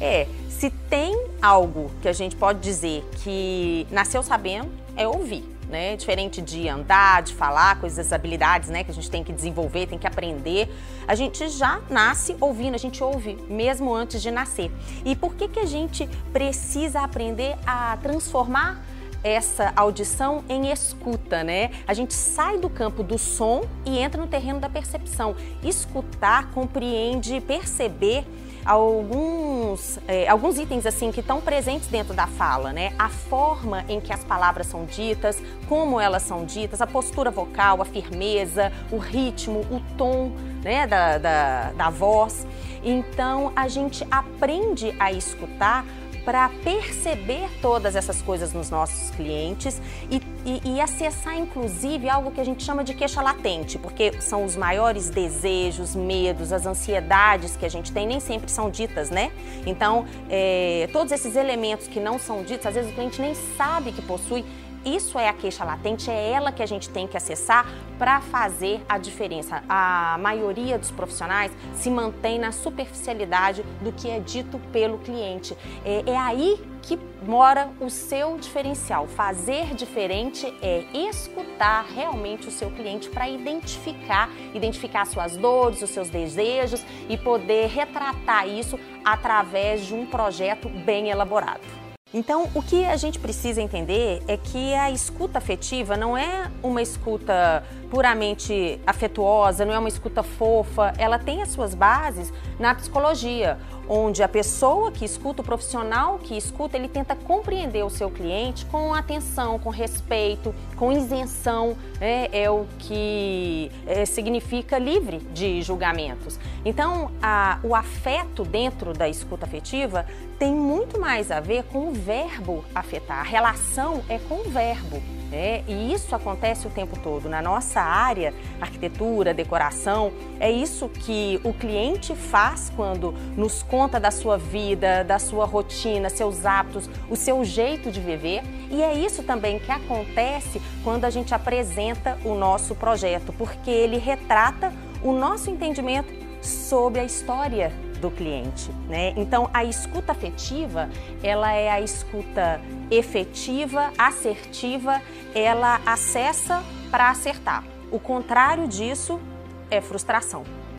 É, se tem algo que a gente pode dizer que nasceu sabendo, é ouvir. Né? Diferente de andar, de falar, coisas, habilidades, né? Que a gente tem que desenvolver, tem que aprender. A gente já nasce ouvindo, a gente ouve mesmo antes de nascer. E por que que a gente precisa aprender a transformar essa audição em escuta, né? A gente sai do campo do som e entra no terreno da percepção. Escutar compreende perceber alguns, é, alguns itens assim que estão presentes dentro da fala, né? A forma em que as palavras são ditas, como elas são ditas, a postura vocal, a firmeza, o ritmo, o tom né, da, da, da voz. Então a gente aprende a escutar para perceber todas essas coisas nos nossos clientes e, e, e, acessar, inclusive, algo que a gente chama de queixa latente, porque são os maiores desejos, medos, as ansiedades que a gente tem, nem sempre são ditas, né? Então, é, todos esses elementos que não são ditos, às vezes o cliente nem sabe que possui, isso é a queixa latente, é ela que a gente tem que acessar para fazer a diferença. A maioria dos profissionais se mantém na superficialidade do que é dito pelo cliente. É, é aí que mora o seu diferencial. Fazer diferente é escutar realmente o seu cliente para identificar, identificar suas dores, os seus desejos e poder retratar isso através de um projeto bem elaborado. Então, o que a gente precisa entender é que a escuta afetiva não é uma escuta puramente afetuosa, não é uma escuta fofa, ela tem as suas bases na psicologia, onde a pessoa que escuta, o profissional que escuta, ele tenta compreender o seu cliente com atenção, com respeito, com isenção, né? é o que é, significa livre de julgamentos. Então, a, o afeto dentro da escuta afetiva tem muito mais a ver com o verbo afetar, a relação é com o verbo. É, e isso acontece o tempo todo. Na nossa área, arquitetura, decoração, é isso que o cliente faz quando nos conta da sua vida, da sua rotina, seus hábitos, o seu jeito de viver. E é isso também que acontece quando a gente apresenta o nosso projeto, porque ele retrata o nosso entendimento sobre a história do cliente, né? Então a escuta afetiva, ela é a escuta efetiva, assertiva, ela acessa para acertar. O contrário disso é frustração.